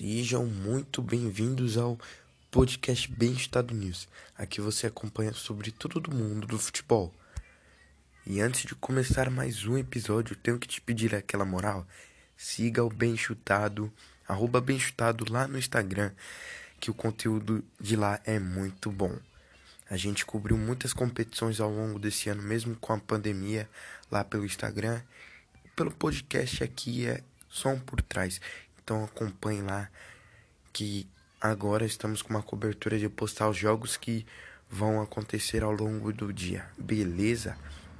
Sejam muito bem-vindos ao podcast Bem Estado News. Aqui você acompanha sobre tudo do mundo do futebol. E antes de começar mais um episódio, tenho que te pedir aquela moral. Siga o Bem Chutado, arroba Bem Chutado lá no Instagram, que o conteúdo de lá é muito bom. A gente cobriu muitas competições ao longo desse ano, mesmo com a pandemia, lá pelo Instagram. Pelo podcast aqui é só um por trás. Então acompanhe lá que agora estamos com uma cobertura de postar os jogos que vão acontecer ao longo do dia. Beleza?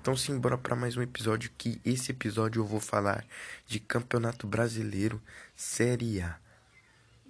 Então simbora para mais um episódio que esse episódio eu vou falar de Campeonato Brasileiro Série A.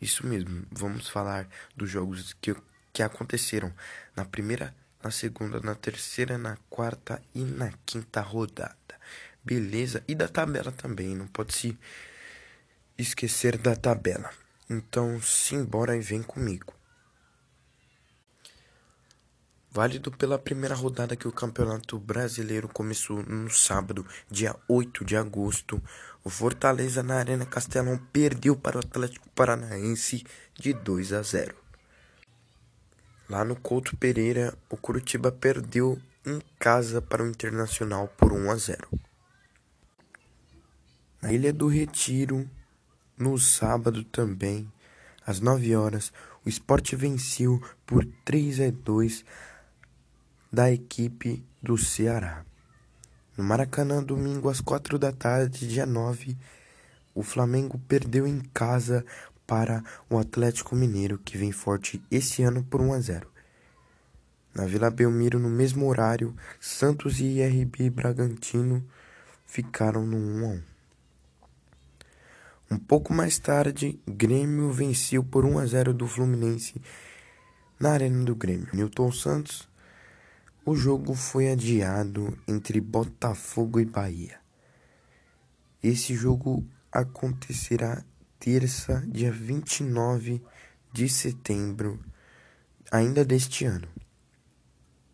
Isso mesmo, vamos falar dos jogos que, que aconteceram na primeira, na segunda, na terceira, na quarta e na quinta rodada. Beleza? E da tabela também, não pode se esquecer da tabela. Então, simbora e vem comigo. Válido pela primeira rodada que o Campeonato Brasileiro começou no sábado, dia 8 de agosto, o Fortaleza na Arena Castelão perdeu para o Atlético Paranaense de 2 a 0. Lá no Couto Pereira, o Curitiba perdeu em casa para o Internacional por 1 a 0. Na Ilha do Retiro, no sábado também, às 9 horas, o Sport venceu por 3 a 2 da equipe do Ceará. No Maracanã, domingo às 4 da tarde, dia 9, o Flamengo perdeu em casa para o Atlético Mineiro, que vem forte esse ano por 1 a 0. Na Vila Belmiro, no mesmo horário, Santos e IRB Bragantino ficaram no 1 a 1. Um pouco mais tarde, Grêmio venceu por 1 a 0 do Fluminense na Arena do Grêmio. Newton Santos. O jogo foi adiado entre Botafogo e Bahia. Esse jogo acontecerá terça, dia 29 de setembro, ainda deste ano.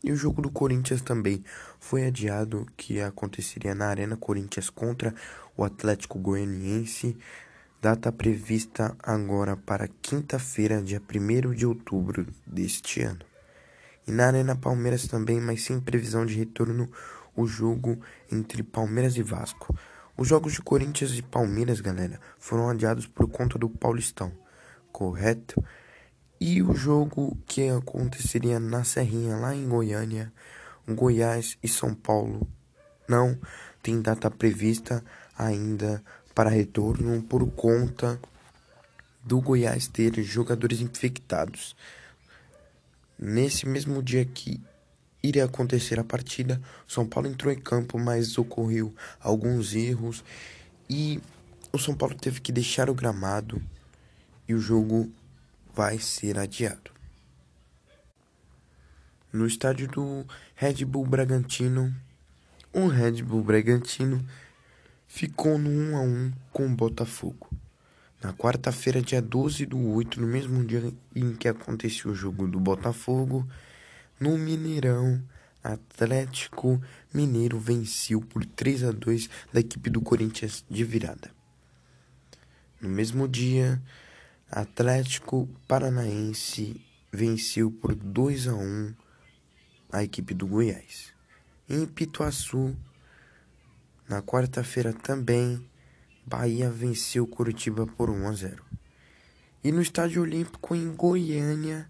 E o jogo do Corinthians também foi adiado, que aconteceria na Arena Corinthians contra o Atlético Goianiense, data prevista agora para quinta-feira, dia 1 de outubro deste ano. E na Arena Palmeiras também, mas sem previsão de retorno, o jogo entre Palmeiras e Vasco. Os jogos de Corinthians e Palmeiras, galera, foram adiados por conta do Paulistão, correto? E o jogo que aconteceria na Serrinha, lá em Goiânia, Goiás e São Paulo, não tem data prevista ainda para retorno por conta do Goiás ter jogadores infectados. Nesse mesmo dia que iria acontecer a partida, São Paulo entrou em campo, mas ocorreu alguns erros e o São Paulo teve que deixar o gramado e o jogo vai ser adiado. No estádio do Red Bull Bragantino, o Red Bull Bragantino ficou no 1 a 1 com o Botafogo. Na quarta-feira, dia 12 do 8, no mesmo dia em que aconteceu o jogo do Botafogo, no Mineirão, Atlético Mineiro venceu por 3 a 2 da equipe do Corinthians de virada. No mesmo dia, Atlético Paranaense venceu por 2 a 1 a equipe do Goiás. Em Pituaçu, na quarta-feira também, Bahia venceu Curitiba por 1 a 0. E no Estádio Olímpico em Goiânia,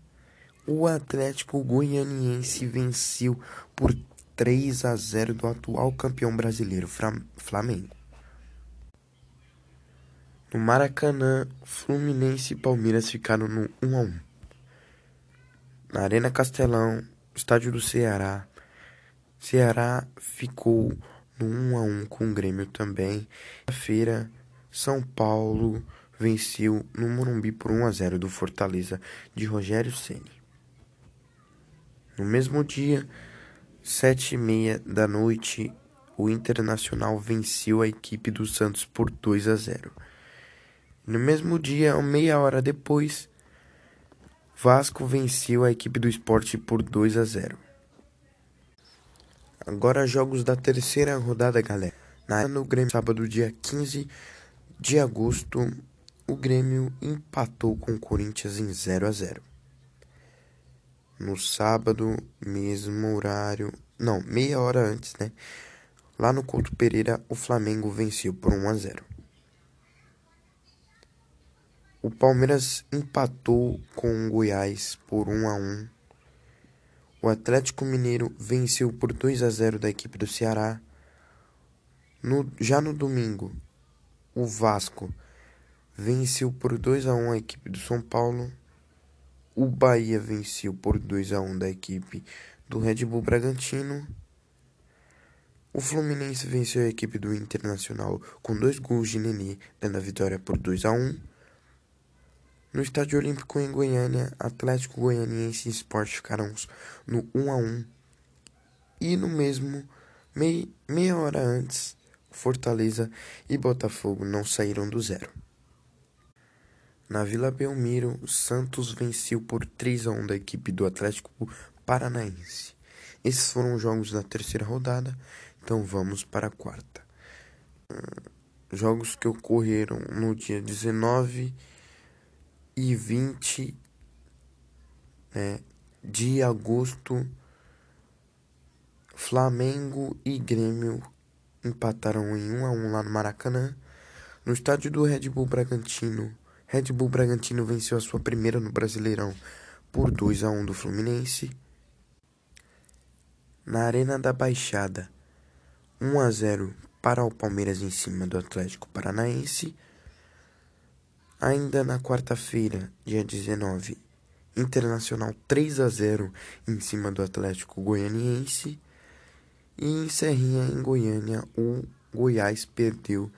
o Atlético Goianiense venceu por 3 a 0 do atual campeão brasileiro Flamengo. No Maracanã, Fluminense e Palmeiras ficaram no 1 a 1. Na Arena Castelão, estádio do Ceará, Ceará ficou no 1 a 1 com o Grêmio também. Na feira, São Paulo venceu no Morumbi por 1 a 0 do Fortaleza de Rogério Ceni. No mesmo dia, sete e meia da noite, o Internacional venceu a equipe do Santos por 2 a 0. No mesmo dia, meia hora depois, Vasco venceu a equipe do esporte por 2 a 0. Agora jogos da terceira rodada, galera. Na no Grêmio, sábado, dia 15 de agosto, o Grêmio empatou com o Corinthians em 0 a 0. No sábado, mesmo horário, não, meia hora antes, né? Lá no Couto Pereira, o Flamengo venceu por 1 a 0. O Palmeiras empatou com o Goiás por 1 a 1. O Atlético Mineiro venceu por 2 a 0 da equipe do Ceará. No, já no domingo, o Vasco venceu por 2 a 1 a equipe do São Paulo. O Bahia venceu por 2 a 1 da equipe do Red Bull Bragantino. O Fluminense venceu a equipe do Internacional com dois gols de Nenê, dando a vitória por 2 a 1. No Estádio Olímpico em Goiânia, Atlético Goianiense e Sport ficaram no 1 a 1 e no mesmo mei, meia hora antes, Fortaleza e Botafogo não saíram do zero. Na Vila Belmiro, Santos venceu por 3 a 1 da equipe do Atlético Paranaense. Esses foram os jogos da terceira rodada, então vamos para a quarta. Jogos que ocorreram no dia 19 e 20 né, de agosto, Flamengo e Grêmio empataram em 1 a 1 lá no Maracanã. No estádio do Red Bull Bragantino, Red Bull Bragantino venceu a sua primeira no Brasileirão por 2 a 1 do Fluminense. Na Arena da Baixada, 1 a 0 para o Palmeiras em cima do Atlético Paranaense. Ainda na quarta-feira, dia 19, Internacional 3 a 0 em cima do Atlético Goianiense. E em Serrinha, em Goiânia, o Goiás perdeu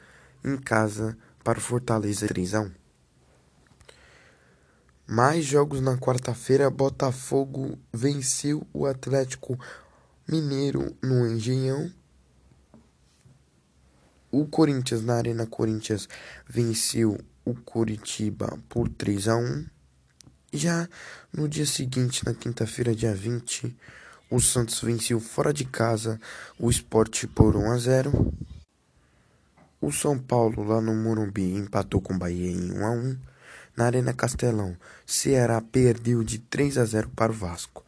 em casa para o Fortaleza 3 a 1. Mais jogos na quarta-feira, Botafogo venceu o Atlético Mineiro no Engenhão. O Corinthians na Arena Corinthians venceu o Curitiba por 3 a 1. Já no dia seguinte, na quinta-feira, dia 20, o Santos venceu fora de casa o Sport por 1 a 0. O São Paulo, lá no Morumbi, empatou com o Bahia em 1 a 1. Na Arena Castelão, Ceará perdeu de 3 a 0 para o Vasco.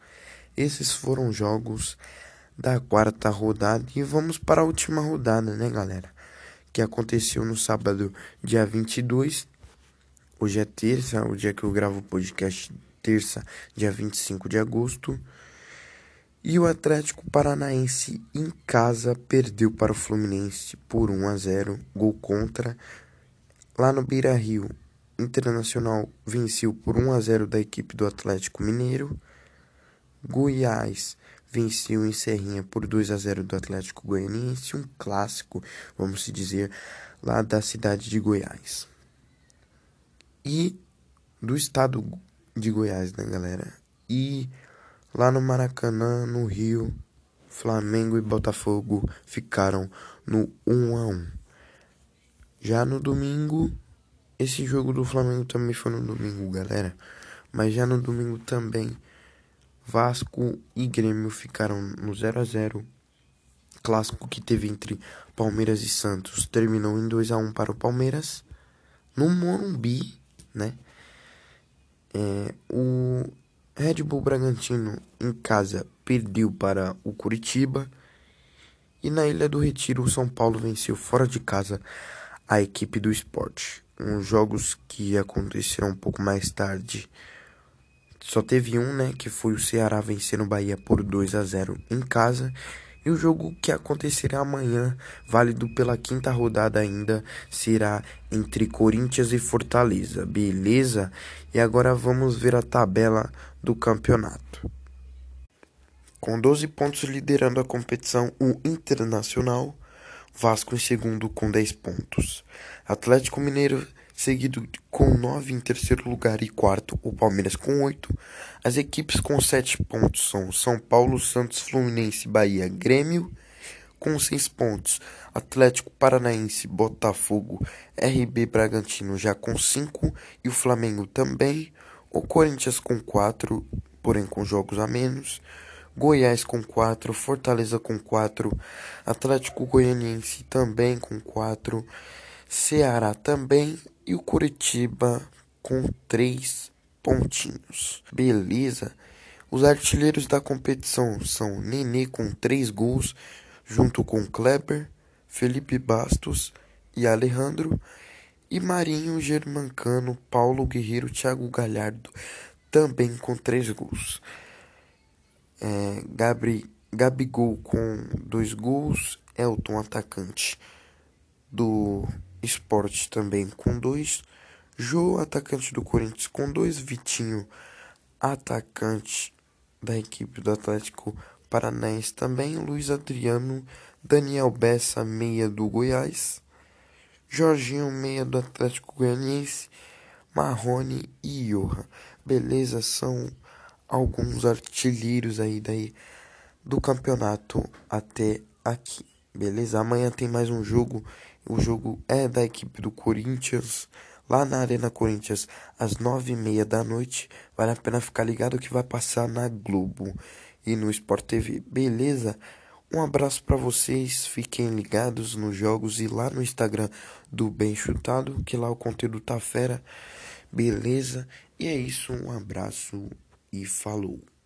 Esses foram jogos da quarta rodada e vamos para a última rodada, né, galera? Que aconteceu no sábado, dia 22. Hoje é terça, o dia que eu gravo o podcast, terça, dia 25 de agosto. E o Atlético Paranaense em casa perdeu para o Fluminense por 1 a 0, gol contra. Lá no Beira-Rio, Internacional venceu por 1 a 0 da equipe do Atlético Mineiro. Goiás venceu em Serrinha por 2 a 0 do Atlético Goianiense, um clássico, vamos se dizer, lá da cidade de Goiás. E do estado de Goiás, né, galera? E lá no Maracanã, no Rio, Flamengo e Botafogo ficaram no 1 a 1. Já no domingo, esse jogo do Flamengo também foi no domingo, galera. Mas já no domingo também Vasco e Grêmio ficaram no 0 a 0 Clássico que teve entre Palmeiras e Santos terminou em 2 a 1 para o Palmeiras. No Morumbi, né? É, o Red Bull Bragantino em casa perdeu para o Curitiba. E na Ilha do Retiro, o São Paulo venceu fora de casa a equipe do esporte. Uns jogos que aconteceram um pouco mais tarde só teve um, né, que foi o Ceará vencendo o Bahia por 2 a 0 em casa. E o jogo que acontecerá amanhã, válido pela quinta rodada ainda, será entre Corinthians e Fortaleza, beleza? E agora vamos ver a tabela do campeonato. Com 12 pontos liderando a competição, o Internacional, Vasco em segundo com 10 pontos. Atlético Mineiro seguido com 9 em terceiro lugar e quarto, o Palmeiras com 8. As equipes com 7 pontos são São Paulo, Santos, Fluminense, Bahia, Grêmio com 6 pontos, Atlético Paranaense, Botafogo, RB Bragantino já com 5 e o Flamengo também, o Corinthians com 4, porém com jogos a menos. Goiás com 4, Fortaleza com 4, Atlético Goianiense também com 4, Ceará também, e o Curitiba com três pontinhos. Beleza? Os artilheiros da competição são Nenê com três gols, junto com Kleber, Felipe Bastos e Alejandro, e Marinho, Germancano, Paulo Guerreiro, Thiago Galhardo, também com três gols. É, Gabri, Gabigol com dois gols, Elton, atacante do Esporte, também com dois, Jô, atacante do Corinthians, com dois, Vitinho, atacante da equipe do Atlético Paranaense também, Luiz Adriano, Daniel Bessa, meia do Goiás, Jorginho, meia do Atlético Goianiense, Marrone e Johan. Beleza, são alguns artilheiros aí daí do campeonato até aqui. Beleza? Amanhã tem mais um jogo. O jogo é da equipe do Corinthians lá na Arena Corinthians, às nove e meia da noite. Vale a pena ficar ligado que vai passar na Globo e no Sport TV. Beleza? Um abraço para vocês, fiquem ligados nos jogos e lá no Instagram do Bem Chutado, que lá o conteúdo tá fera. Beleza? E é isso, um abraço e falou.